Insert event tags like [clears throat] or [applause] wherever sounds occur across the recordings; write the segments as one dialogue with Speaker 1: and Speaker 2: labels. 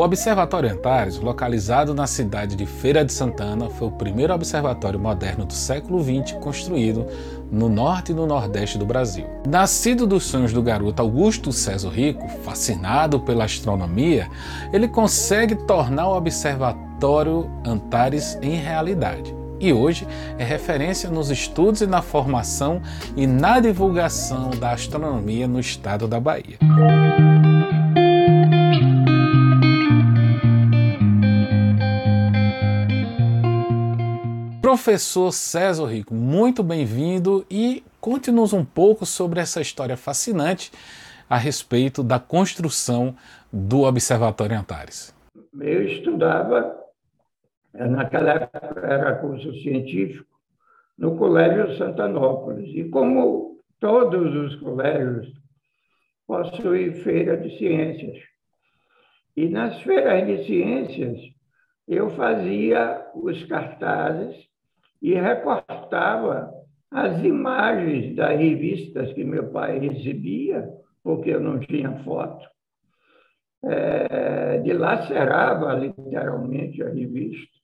Speaker 1: O Observatório Antares, localizado na cidade de Feira de Santana, foi o primeiro observatório moderno do século XX construído no norte e no nordeste do Brasil. Nascido dos sonhos do garoto Augusto César Rico, fascinado pela astronomia, ele consegue tornar o Observatório Antares em realidade. E hoje é referência nos estudos e na formação e na divulgação da astronomia no estado da Bahia. Professor César Rico, muito bem-vindo e conte-nos um pouco sobre essa história fascinante a respeito da construção do Observatório Antares.
Speaker 2: Eu estudava, naquela época era curso científico, no Colégio Santanópolis. E como todos os colégios possuem feira de ciências. E nas feiras de ciências, eu fazia os cartazes e recortava as imagens das revistas que meu pai recebia, porque eu não tinha foto, é, dilacerava literalmente a revista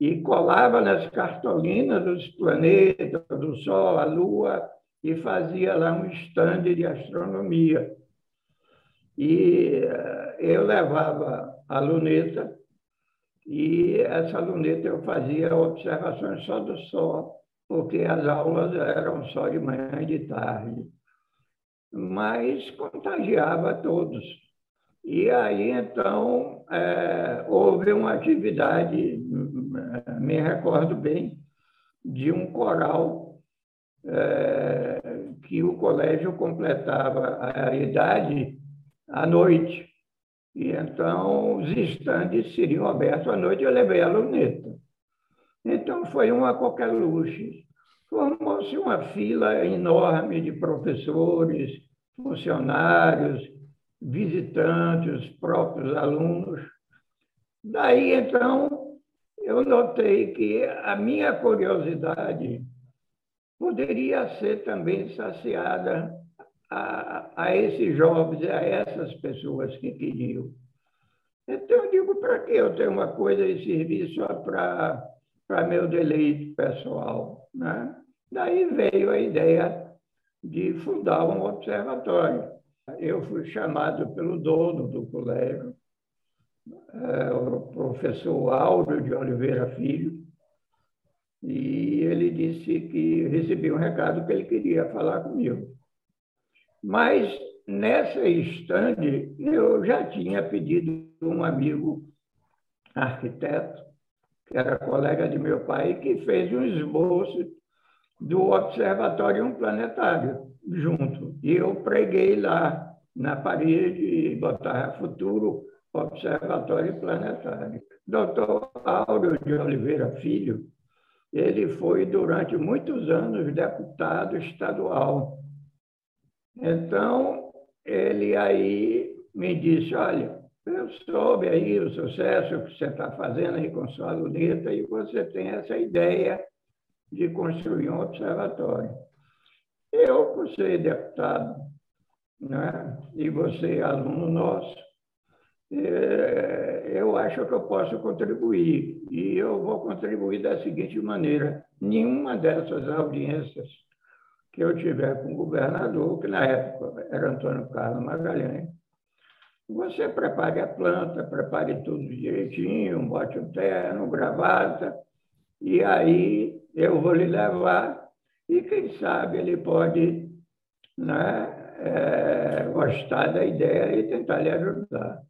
Speaker 2: e colava nas cartolinas dos planetas, do Sol, a Lua, e fazia lá um estande de astronomia. E é, eu levava a luneta e essa luneta eu fazia observações só do sol, porque as aulas eram só de manhã e de tarde. Mas contagiava todos. E aí, então, é, houve uma atividade, me recordo bem, de um coral é, que o colégio completava a idade à noite. E então os estandes seriam abertos à noite, eu levei a luneta. Então foi uma qualquer luxo. Formou-se uma fila enorme de professores, funcionários, visitantes, próprios alunos. Daí, então, eu notei que a minha curiosidade poderia ser também saciada a, a esses jovens, a essas pessoas que queriam. Então, eu digo, para que eu tenho uma coisa e servir só para meu deleite pessoal? Né? Daí veio a ideia de fundar um observatório. Eu fui chamado pelo dono do colégio, é, o professor Áureo de Oliveira Filho, e ele disse que recebia um recado que ele queria falar comigo. Mas nessa estande eu já tinha pedido um amigo arquiteto, que era colega de meu pai, que fez um esboço do Observatório Planetário junto. E eu preguei lá na parede e botava futuro Observatório Planetário. Doutor Áureo de Oliveira Filho, ele foi durante muitos anos deputado estadual então, ele aí me disse, olha, eu soube aí o sucesso que você está fazendo aí com sua luneta e você tem essa ideia de construir um observatório. Eu, por ser deputado, né, e você aluno nosso, é, eu acho que eu posso contribuir. E eu vou contribuir da seguinte maneira: nenhuma dessas audiências que eu tiver com o governador, que na época era Antônio Carlos Magalhães, você prepare a planta, prepare tudo direitinho, bote o terno, gravata, e aí eu vou lhe levar, e quem sabe ele pode né, é, gostar da ideia e tentar lhe ajudar.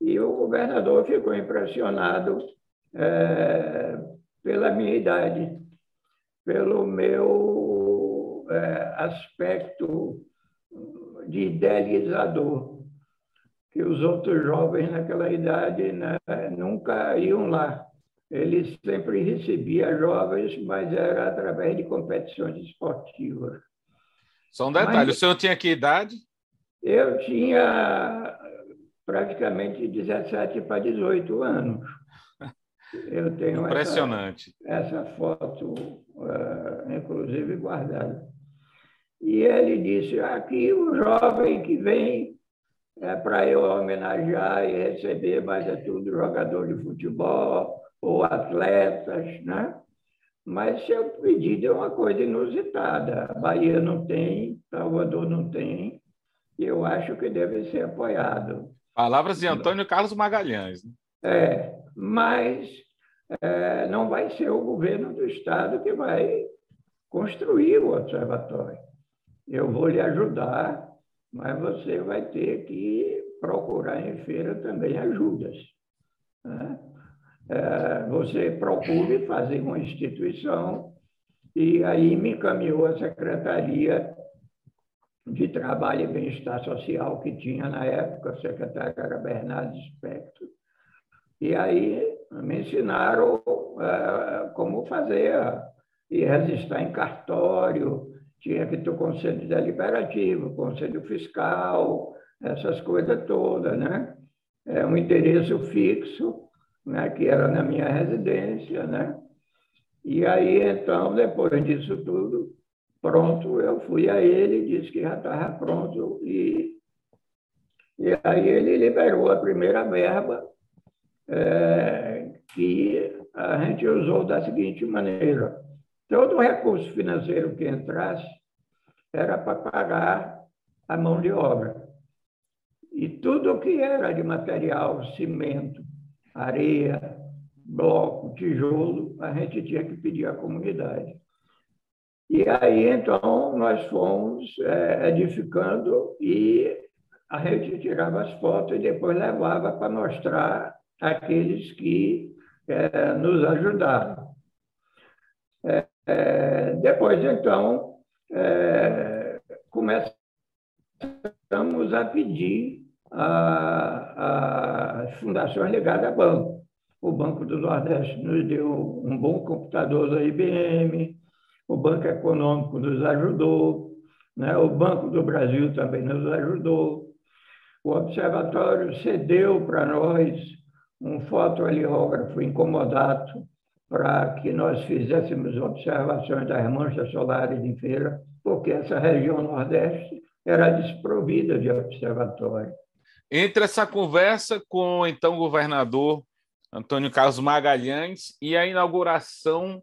Speaker 2: E o governador ficou impressionado é, pela minha idade, pelo meu aspecto de idealizador, que os outros jovens naquela idade né, nunca iam lá. Ele sempre recebia jovens, mas era através de competições esportivas.
Speaker 1: Só um detalhe, mas, o senhor tinha que idade?
Speaker 2: Eu tinha praticamente 17 para 18 anos. [laughs]
Speaker 1: Eu tenho Impressionante.
Speaker 2: Essa, essa foto, uh, inclusive, guardada. E ele disse: aqui o jovem que vem é para eu homenagear e receber, mas é tudo jogador de futebol ou atletas, né? Mas seu pedido é uma coisa inusitada. Bahia não tem, Salvador não tem, e eu acho que deve ser apoiado.
Speaker 1: Palavras de Antônio Carlos Magalhães. Né?
Speaker 2: É, mas é, não vai ser o governo do Estado que vai construir o observatório. Eu vou lhe ajudar, mas você vai ter que procurar em feira também ajudas. Né? É, você procure fazer uma instituição, e aí me encaminhou a Secretaria de Trabalho e Bem-Estar Social que tinha na época, o secretário era Bernardo Espectro, e aí me ensinaram uh, como fazer, e registrar em cartório, tinha que ter o conselho deliberativo, conselho fiscal, essas coisas todas, né? É um endereço fixo, né, que era na minha residência, né? E aí, então, depois disso tudo, pronto, eu fui a ele, disse que já estava pronto, e, e aí ele liberou a primeira verba, é, que a gente usou da seguinte maneira: todo recurso financeiro que entrasse era para pagar a mão de obra. E tudo que era de material, cimento, areia, bloco, tijolo, a gente tinha que pedir à comunidade. E aí, então, nós fomos é, edificando e a gente tirava as fotos e depois levava para mostrar aqueles que é, nos ajudaram. É, depois, então, é, começamos a pedir as fundações ligadas a banco. O Banco do Nordeste nos deu um bom computador da IBM, o Banco Econômico nos ajudou, né? o Banco do Brasil também nos ajudou. O Observatório cedeu para nós um fotoaliógrafo incomodato para que nós fizéssemos observações das manchas solares em feira, porque essa região Nordeste era desprovida de observatório.
Speaker 1: Entre essa conversa com então o governador Antônio Carlos Magalhães e a inauguração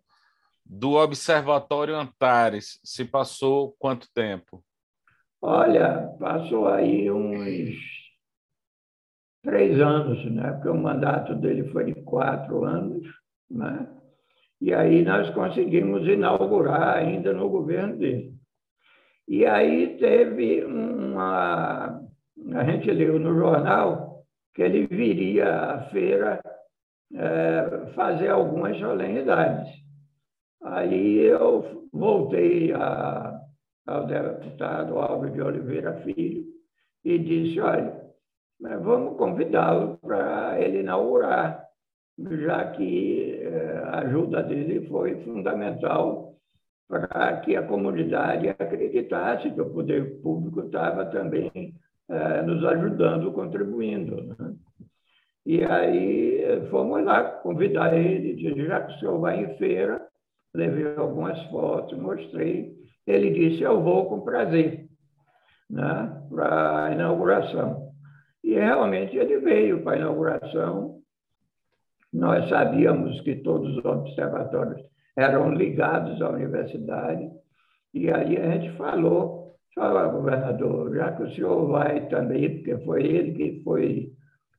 Speaker 1: do Observatório Antares, se passou quanto tempo?
Speaker 2: Olha, passou aí uns três anos, né? porque o mandato dele foi de quatro anos, né? E aí nós conseguimos inaugurar ainda no governo dele. E aí teve uma. A gente leu no jornal que ele viria à feira é, fazer algumas solenidades. Aí eu voltei a, ao deputado Álvaro de Oliveira Filho e disse: olha, vamos convidá-lo para ele inaugurar, já que é, a ajuda dele foi fundamental para que a comunidade acreditasse que o poder público estava também é, nos ajudando, contribuindo. Né? E aí fomos lá convidar ele, disse, já que o senhor vai em feira, levei algumas fotos, mostrei. Ele disse, eu vou com prazer né, para a inauguração. E realmente ele veio para a inauguração. Nós sabíamos que todos os observatórios eram ligados à universidade. E aí a gente falou, fala, governador, já que o senhor vai também, porque foi ele que foi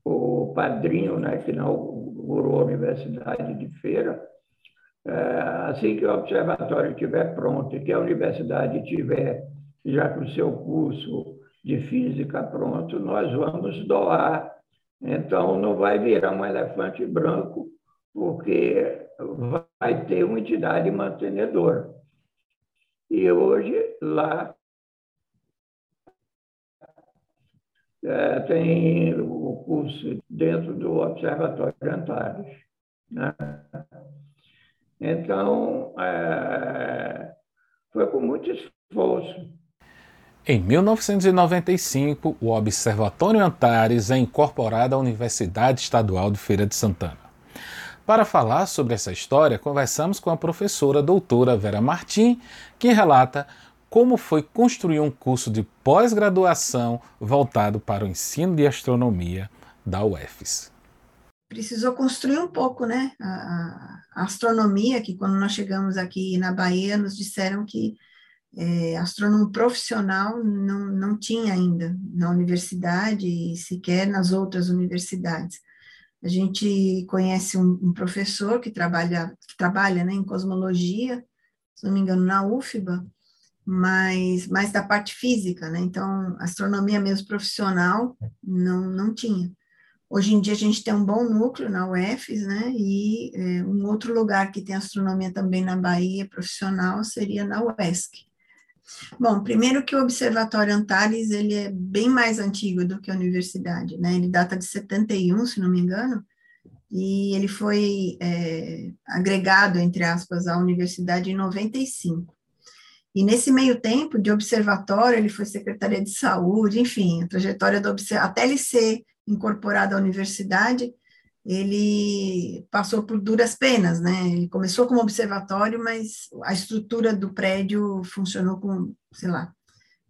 Speaker 2: o padrinho né, que inaugurou a Universidade de Feira, é, assim que o observatório estiver pronto e que a universidade tiver já com o seu curso de física pronto, nós vamos doar. Então, não vai virar um elefante branco, porque vai ter uma entidade mantenedora. E hoje, lá, é, tem o curso dentro do Observatório de Antares. Né? Então, é, foi com muito esforço.
Speaker 1: Em 1995, o Observatório Antares é incorporado à Universidade Estadual de Feira de Santana. Para falar sobre essa história, conversamos com a professora doutora Vera Martim, que relata como foi construir um curso de pós-graduação voltado para o ensino de astronomia da UFES.
Speaker 3: Precisou construir um pouco, né? A, a astronomia, que quando nós chegamos aqui na Bahia, nos disseram que é, astrônomo profissional não, não tinha ainda na universidade e sequer nas outras universidades. A gente conhece um, um professor que trabalha, que trabalha né, em cosmologia, se não me engano, na UFBA, mas mais da parte física, né? Então, astronomia mesmo profissional não, não tinha. Hoje em dia a gente tem um bom núcleo na UFES, né? E é, um outro lugar que tem astronomia também na Bahia profissional seria na UESC. Bom, primeiro que o Observatório Antares ele é bem mais antigo do que a universidade, né? Ele data de 71, se não me engano, e ele foi é, agregado, entre aspas, à universidade em 95. E nesse meio tempo de observatório, ele foi secretaria de saúde, enfim, a trajetória do até ele ser incorporado à universidade, ele passou por duras penas, né? Ele começou como observatório, mas a estrutura do prédio funcionou com, sei lá,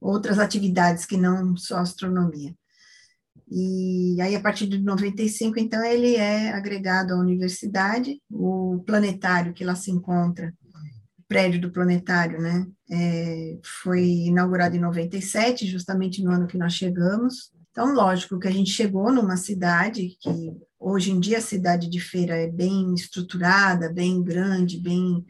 Speaker 3: outras atividades que não só astronomia. E aí, a partir de 95, então, ele é agregado à universidade, o planetário que lá se encontra prédio do planetário, né? É, foi inaugurado em 97, justamente no ano que nós chegamos. Então, lógico que a gente chegou numa cidade que hoje em dia a cidade de Feira é bem estruturada, bem grande, bem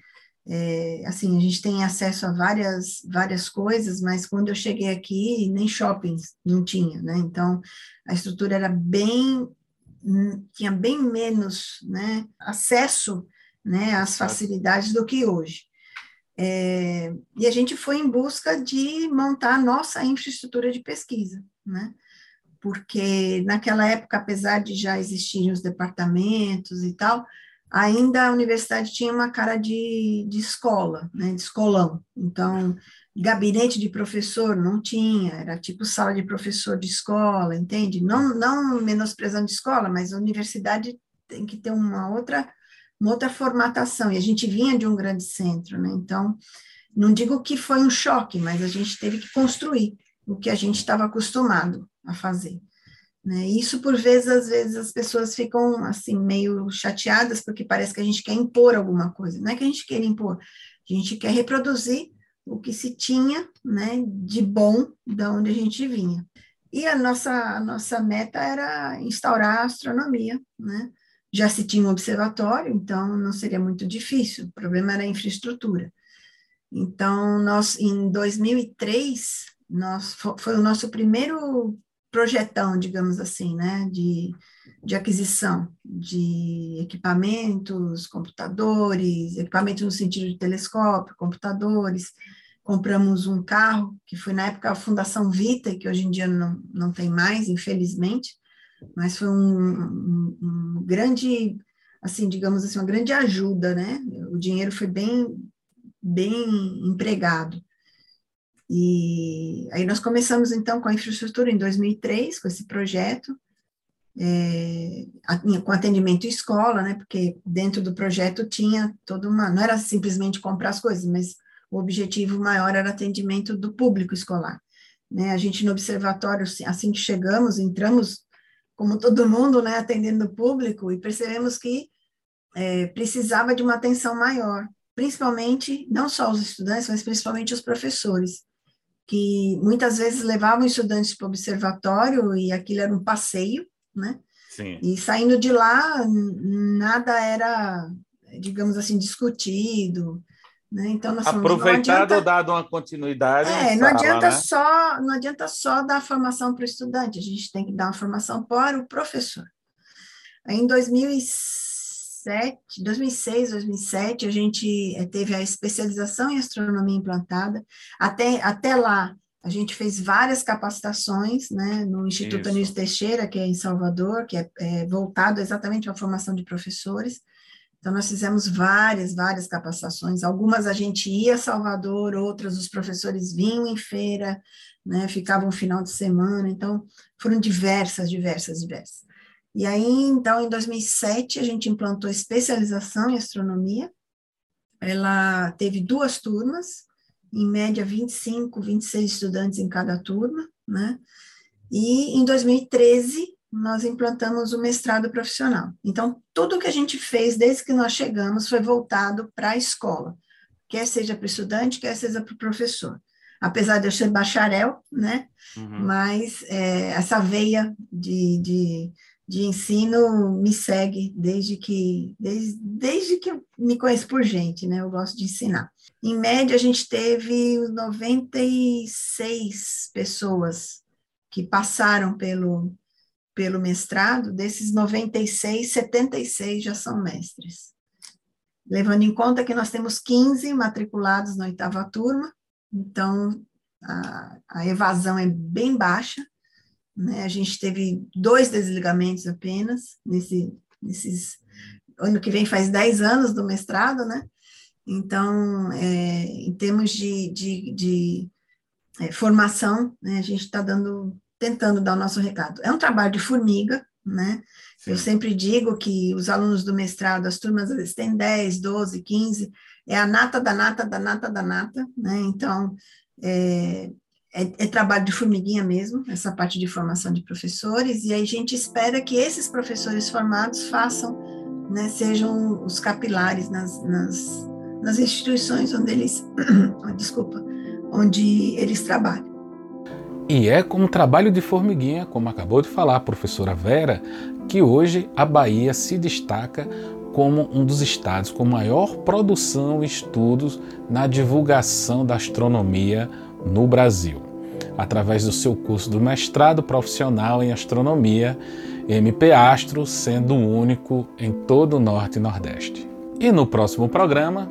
Speaker 3: é, assim a gente tem acesso a várias várias coisas, mas quando eu cheguei aqui nem shoppings não tinha, né? Então a estrutura era bem tinha bem menos, né, acesso, né, às facilidades do que hoje. É, e a gente foi em busca de montar a nossa infraestrutura de pesquisa, né? Porque naquela época, apesar de já existirem os departamentos e tal, ainda a universidade tinha uma cara de, de escola, né? De escolão. Então, gabinete de professor não tinha, era tipo sala de professor de escola, entende? Não, não menosprezando de escola, mas a universidade tem que ter uma outra uma outra formatação, e a gente vinha de um grande centro, né? Então, não digo que foi um choque, mas a gente teve que construir o que a gente estava acostumado a fazer. Né? Isso, por vezes, às vezes as pessoas ficam, assim, meio chateadas, porque parece que a gente quer impor alguma coisa. Não é que a gente quer impor, a gente quer reproduzir o que se tinha, né, de bom da onde a gente vinha. E a nossa, a nossa meta era instaurar a astronomia, né, já se tinha um observatório, então não seria muito difícil, o problema era a infraestrutura. Então, nós, em 2003, nós, foi o nosso primeiro projetão, digamos assim, né, de, de aquisição de equipamentos, computadores, equipamentos no sentido de telescópio, computadores. Compramos um carro, que foi na época a Fundação Vita, que hoje em dia não, não tem mais, infelizmente, mas foi um, um, um grande, assim, digamos assim, uma grande ajuda, né? O dinheiro foi bem, bem empregado. E aí nós começamos, então, com a infraestrutura em 2003, com esse projeto, é, com atendimento escola, né? Porque dentro do projeto tinha toda uma, não era simplesmente comprar as coisas, mas o objetivo maior era atendimento do público escolar. Né? A gente no observatório, assim que chegamos, entramos como todo mundo, né, atendendo o público, e percebemos que é, precisava de uma atenção maior, principalmente, não só os estudantes, mas principalmente os professores, que muitas vezes levavam estudantes para o observatório e aquilo era um passeio, né? Sim. E saindo de lá, nada era, digamos assim, discutido, né?
Speaker 1: Então, nós Aproveitado ou dado uma continuidade.
Speaker 3: É, não adianta, né? só, não adianta só dar formação para o estudante, a gente tem que dar uma formação para o professor. Aí, em 2007, 2006, 2007, a gente eh, teve a especialização em astronomia implantada. Até, até lá, a gente fez várias capacitações né, no Instituto Anísio Teixeira, que é em Salvador, que é, é voltado exatamente à formação de professores. Então, nós fizemos várias, várias capacitações. Algumas a gente ia a Salvador, outras os professores vinham em feira, né, ficavam final de semana. Então, foram diversas, diversas, diversas. E aí, então, em 2007, a gente implantou especialização em astronomia. Ela teve duas turmas, em média 25, 26 estudantes em cada turma, né? E em 2013 nós implantamos o mestrado profissional. Então, tudo que a gente fez desde que nós chegamos foi voltado para a escola, quer seja para o estudante, quer seja para o professor. Apesar de eu ser bacharel, né? Uhum. Mas é, essa veia de, de, de, ensino me segue desde que, desde, desde que eu me conheço por gente, né? Eu gosto de ensinar. Em média, a gente teve 96 pessoas que passaram pelo, pelo mestrado, desses 96, 76 já são mestres. Levando em conta que nós temos 15 matriculados na oitava turma, então a, a evasão é bem baixa, né? A gente teve dois desligamentos apenas, nesse, nesses. Ano que vem faz 10 anos do mestrado, né? Então, é, em termos de, de, de é, formação, né, a gente está dando tentando dar o nosso recado. É um trabalho de formiga, né? Sim. Eu sempre digo que os alunos do mestrado, as turmas, às vezes têm 10, 12, 15, é a nata da nata da nata da nata, né? Então, é, é, é, trabalho de formiguinha mesmo, essa parte de formação de professores, e a gente espera que esses professores formados façam, né, sejam os capilares nas, nas, nas instituições onde eles, [clears throat] desculpa, onde eles trabalham.
Speaker 1: E é com o trabalho de formiguinha, como acabou de falar a professora Vera, que hoje a Bahia se destaca como um dos estados com maior produção e estudos na divulgação da astronomia no Brasil. Através do seu curso do mestrado profissional em astronomia, MP Astro sendo o único em todo o Norte e Nordeste. E no próximo programa,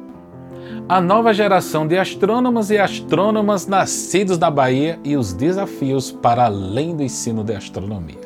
Speaker 1: a nova geração de astrônomos e astrônomas nascidos da Bahia e os desafios para além do ensino de astronomia.